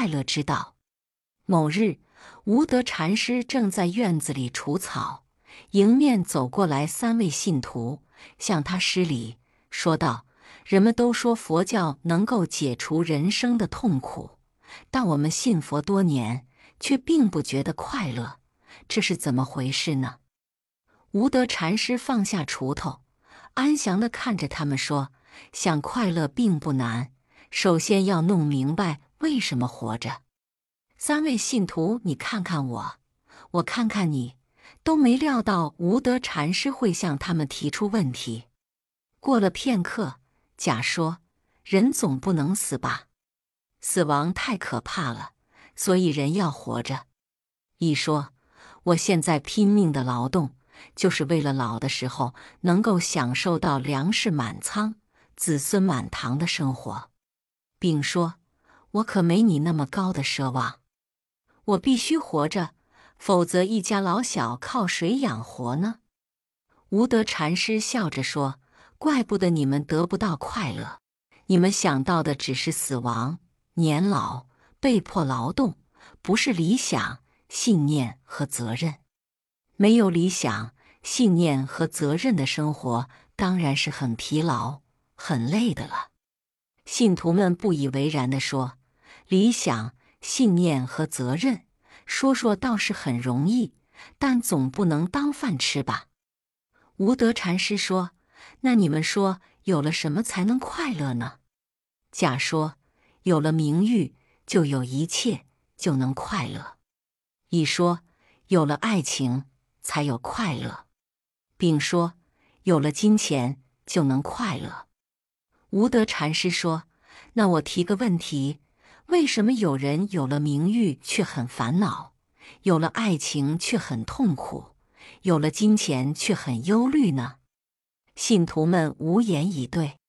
快乐之道。某日，无德禅师正在院子里除草，迎面走过来三位信徒，向他施礼，说道：“人们都说佛教能够解除人生的痛苦，但我们信佛多年，却并不觉得快乐，这是怎么回事呢？”无德禅师放下锄头，安详地看着他们说：“想快乐并不难，首先要弄明白为什么活着。”三位信徒，你看看我，我看看你，都没料到无德禅师会向他们提出问题。过了片刻，甲说：“人总不能死吧？死亡太可怕了，所以人要活着。”乙说：“我现在拼命的劳动。”就是为了老的时候能够享受到粮食满仓、子孙满堂的生活。丙说：“我可没你那么高的奢望，我必须活着，否则一家老小靠谁养活呢？”无德禅师笑着说：“怪不得你们得不到快乐，你们想到的只是死亡、年老、被迫劳动，不是理想、信念和责任。”没有理想、信念和责任的生活，当然是很疲劳、很累的了。信徒们不以为然地说：“理想、信念和责任，说说倒是很容易，但总不能当饭吃吧？”无德禅师说：“那你们说，有了什么才能快乐呢？”甲说：“有了名誉，就有一切，就能快乐。”乙说：“有了爱情。”才有快乐，并说有了金钱就能快乐。无德禅师说：“那我提个问题，为什么有人有了名誉却很烦恼，有了爱情却很痛苦，有了金钱却很忧虑呢？”信徒们无言以对。